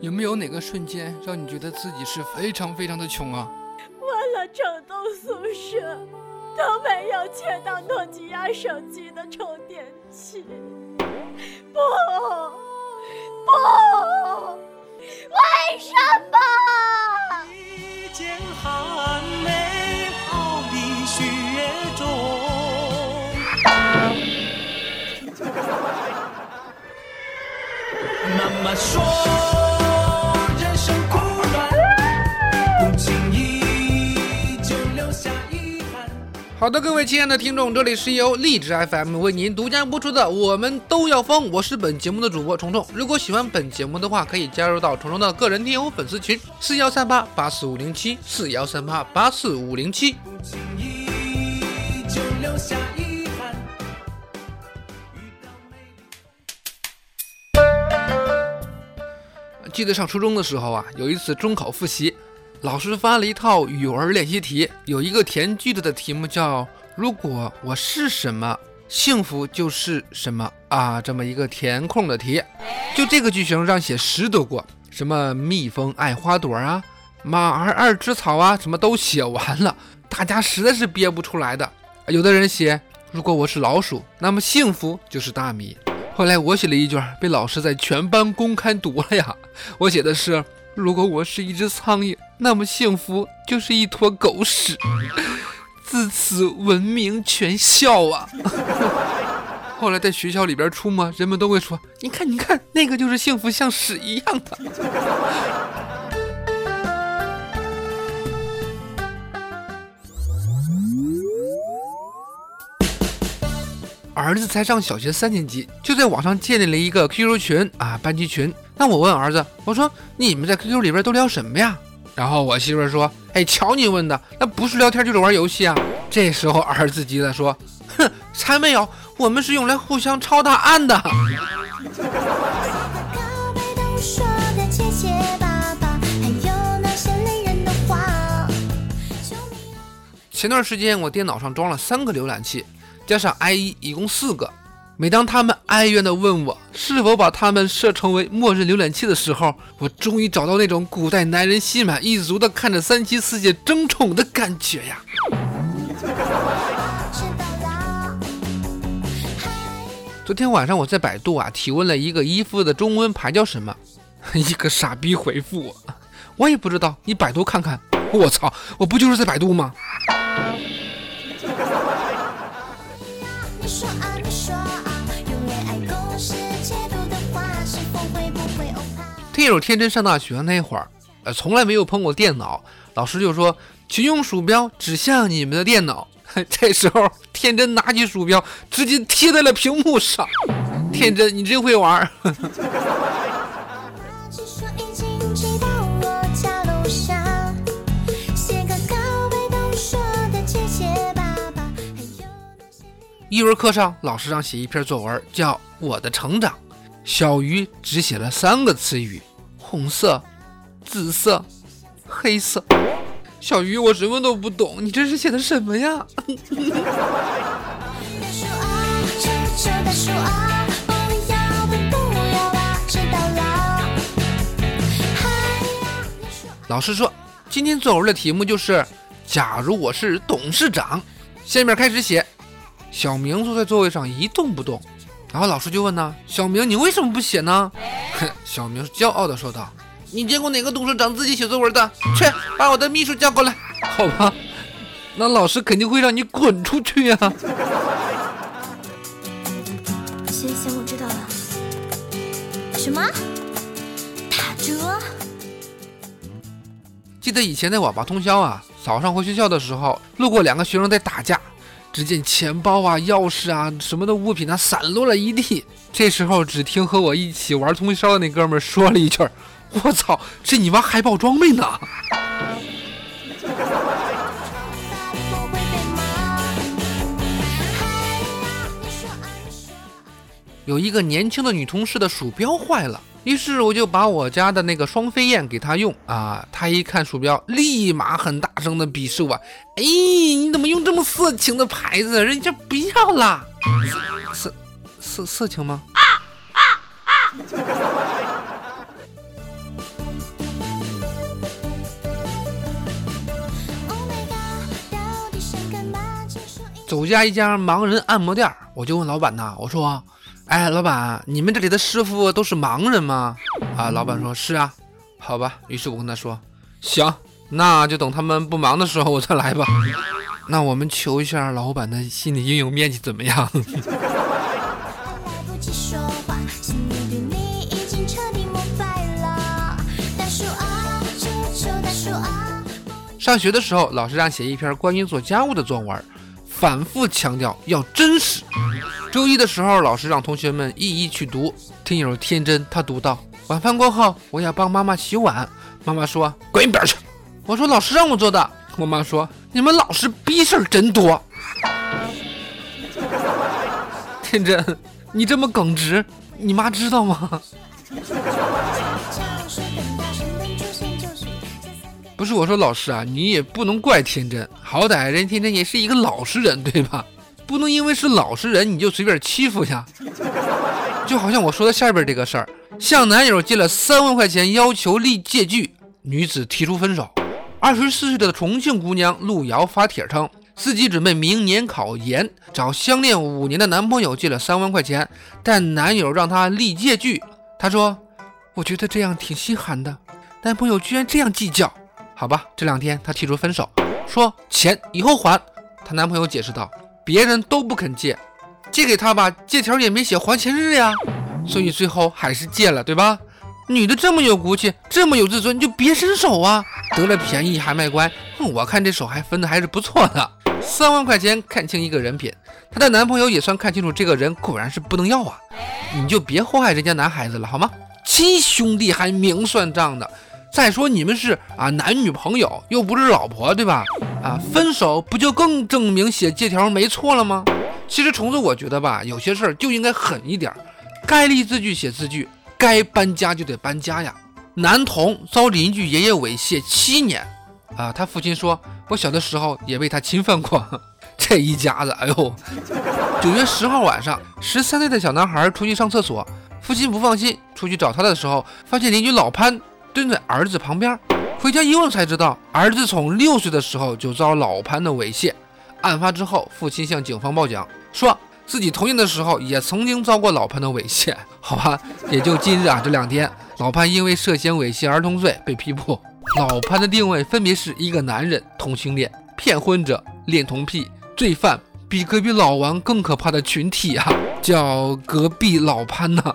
有没有哪个瞬间让你觉得自己是非常非常的穷啊？问了整栋宿舍都没有钱到诺基亚手机的充电器。不，不，为什么？一剑寒梅傲立雪中。妈妈说，好的，各位亲爱的听众，这里是由荔枝 FM 为您独家播出的《我们都要疯》，我是本节目的主播虫虫。如果喜欢本节目的话，可以加入到虫虫的个人听友粉丝群：四幺三八八四五零七四幺三八八四五零七。记得上初中的时候啊，有一次中考复习，老师发了一套语文练习题，有一个填句子的题目叫“如果我是什么，幸福就是什么”啊，这么一个填空的题。就这个句型让写十多个，什么蜜蜂爱花朵啊，马儿爱吃草啊，什么都写完了，大家实在是憋不出来的。有的人写“如果我是老鼠，那么幸福就是大米”。后来我写了一卷，被老师在全班公开读了呀。我写的是：如果我是一只苍蝇，那么幸福就是一坨狗屎。自此闻名全校啊！后来在学校里边出没，人们都会说：你看，你看，那个就是幸福像屎一样的。儿子才上小学三年级，就在网上建立了一个 QQ 群啊，班级群。那我问儿子，我说你们在 QQ 里边都聊什么呀？然后我媳妇儿说，哎，瞧你问的，那不是聊天就是玩游戏啊。这时候儿子急了说，哼，才没有，我们是用来互相抄答案的。前段时间我电脑上装了三个浏览器，加上 IE 一共四个。每当他们哀怨地问我是否把他们设成为默认浏览器的时候，我终于找到那种古代男人心满意足地看着三妻四妾争宠的感觉呀！昨天晚上我在百度啊提问了一个衣服的中文牌叫什么，一个傻逼回复我，我也不知道，你百度看看。我操，我不就是在百度吗？欧趴？听友天真上大学那会儿，呃，从来没有碰过电脑，老师就说，请用鼠标指向你们的电脑。这时候，天真拿起鼠标，直接贴在了屏幕上。天真，你真会玩儿。语文课上，老师让写一篇作文，叫《我的成长》。小鱼只写了三个词语：红色、紫色、黑色。小鱼，我什么都不懂，你这是写的什么呀？老师说，今天作文的题目就是：假如我是董事长。下面开始写。小明坐在座位上一动不动，然后老师就问呢：“小明，你为什么不写呢？”哼，小明骄傲地说道：“你见过哪个董事长自己写作文的？去，把我的秘书叫过来。”好吧，那老师肯定会让你滚出去呀、行行，我知道了。什么？打折？记得以前在网吧通宵啊，早上回学校的时候，路过两个学生在打架，只见钱包啊、钥匙啊什么的物品啊散落了一地。这时候，只听和我一起玩通宵的那哥们说了一句：“我操，这你妈还爆装备呢！”有一个年轻的女同事的鼠标坏了，于是我就把我家的那个双飞燕给她用啊。她一看鼠标，立马很大声的鄙视我：“哎，你怎么用这么色情的牌子？人家不要啦！”色色色情吗？Oh？请说一走家一家盲人按摩店，我就问老板呐，我说：“哎，老板，你们这里的师傅都是盲人吗？”啊，老板说：“是啊。”好吧，于是我跟他说：“行，那就等他们不忙的时候我再来吧。”那我们求一下老板的心理阴影面积怎么样？上学的时候，老师让写一篇关于做家务的作文，反复强调要真实。周一的时候，老师让同学们一一去读。听友天真，他读到晚饭过后，我要帮妈妈洗碗。妈妈说：“滚一边去！”我说：“老师让我做的。”我妈说：“你们老师逼事儿真多。”天真，你这么耿直，你妈知道吗？不是我说老师啊，你也不能怪天真，好歹人天真也是一个老实人，对吧？不能因为是老实人你就随便欺负呀。就好像我说的下边这个事儿，向男友借了三万块钱，要求立借据，女子提出分手。二十四岁的重庆姑娘陆瑶发帖称，自己准备明年考研，找相恋五年的男朋友借了三万块钱，但男友让她立借据。她说：“我觉得这样挺心寒的，男朋友居然这样计较。”好吧，这两天她提出分手，说钱以后还。她男朋友解释道：“别人都不肯借，借给她吧，借条也没写还钱日呀，所以最后还是借了，对吧？女的这么有骨气，这么有自尊，就别伸手啊！得了便宜还卖乖，我看这手还分的还是不错的。三万块钱看清一个人品，她的男朋友也算看清楚这个人果然是不能要啊！你就别祸害人家男孩子了好吗？亲兄弟还明算账的。再说你们是啊男女朋友，又不是老婆，对吧？啊，分手不就更证明写借条没错了吗？其实虫子，我觉得吧，有些事儿就应该狠一点儿，该立字据写字据，该搬家就得搬家呀。男童遭邻居爷爷猥亵七年，啊，他父亲说，我小的时候也被他侵犯过。这一家子，哎呦！九月十号晚上，十三岁的小男孩出去上厕所，父亲不放心，出去找他的时候，发现邻居老潘蹲在儿子旁边。回家一问才知道，儿子从六岁的时候就遭老潘的猥亵。案发之后，父亲向警方报警，说自己童年的时候也曾经遭过老潘的猥亵。好吧，也就今日啊，这两天，老潘因为涉嫌猥亵儿童罪被批捕。老潘的定位分别是一个男人、同性恋、骗婚者、恋童癖、罪犯，比隔壁老王更可怕的群体啊，叫隔壁老潘呐、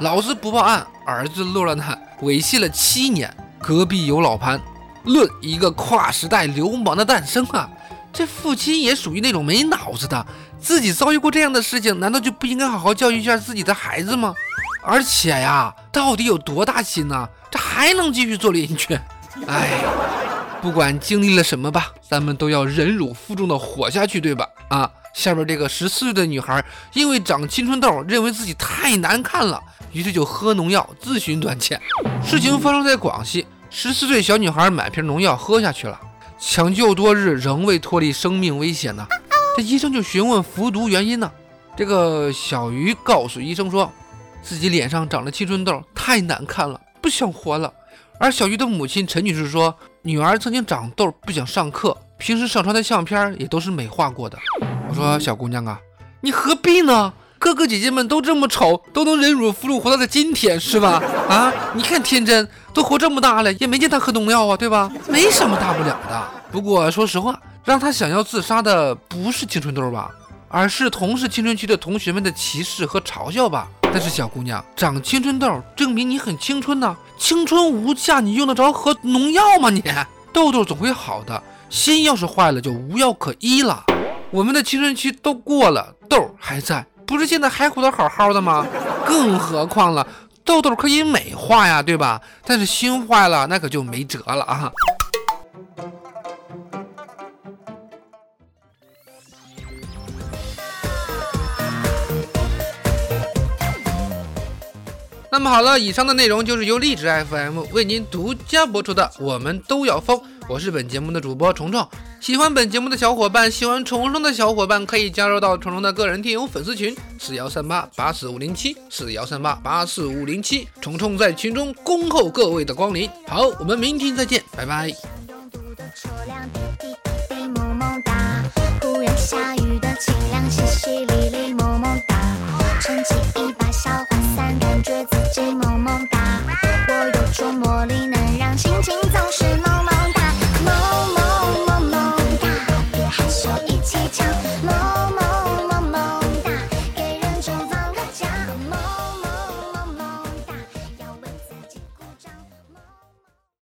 老子不报案，儿子落了难，猥亵了七年，隔壁有老潘，论一个跨时代流氓的诞生啊！这父亲也属于那种没脑子的，自己遭遇过这样的事情，难道就不应该好好教育一下自己的孩子吗？而且呀，到底有多大心呢、这还能继续做邻居？哎，不管经历了什么吧，咱们都要忍辱负重的活下去，对吧？啊，下边这个十四岁的女孩，因为长青春痘，认为自己太难看了，于是就喝农药自寻短见。事情发生在广西，十四岁小女孩买瓶农药喝下去了，抢救多日仍未脱离生命危险呢。这医生就询问服毒原因呢。这个小鱼告诉医生说，自己脸上长了青春痘，太难看了，不想活了。而小鱼的母亲陈女士说，女儿曾经长痘，不想上课，平时上传的相片也都是美化过的。我说小姑娘啊，你何必呢？哥哥姐姐们都这么丑，都能忍辱负重活到了今天，是吧？啊，你看天真都活这么大了，也没见他喝农药啊，对吧？没什么大不了的。不过说实话，让他想要自杀的不是青春痘吧，而是同是青春期的同学们的歧视和嘲笑吧。但是小姑娘长青春痘，证明你很青春呐、青春无价，你用得着喝农药吗你？痘痘总会好的，心要是坏了就无药可医了。我们的青春期都过了，痘儿还在，不是现在还活得好好的吗？更何况了，痘痘可以美化呀，对吧？但是心坏了，那可就没辙了啊。那么好了，以上的内容就是由荔枝 FM 为您独家播出的《我们都要疯》，我是本节目的主播虫虫，喜欢本节目的小伙伴，喜欢虫虫的小伙伴可以加入到虫虫的个人听友粉丝群四幺三八八四五零七四幺三八八四五零七，虫虫在群中恭候各位的光临。好，我们明天再见，拜拜。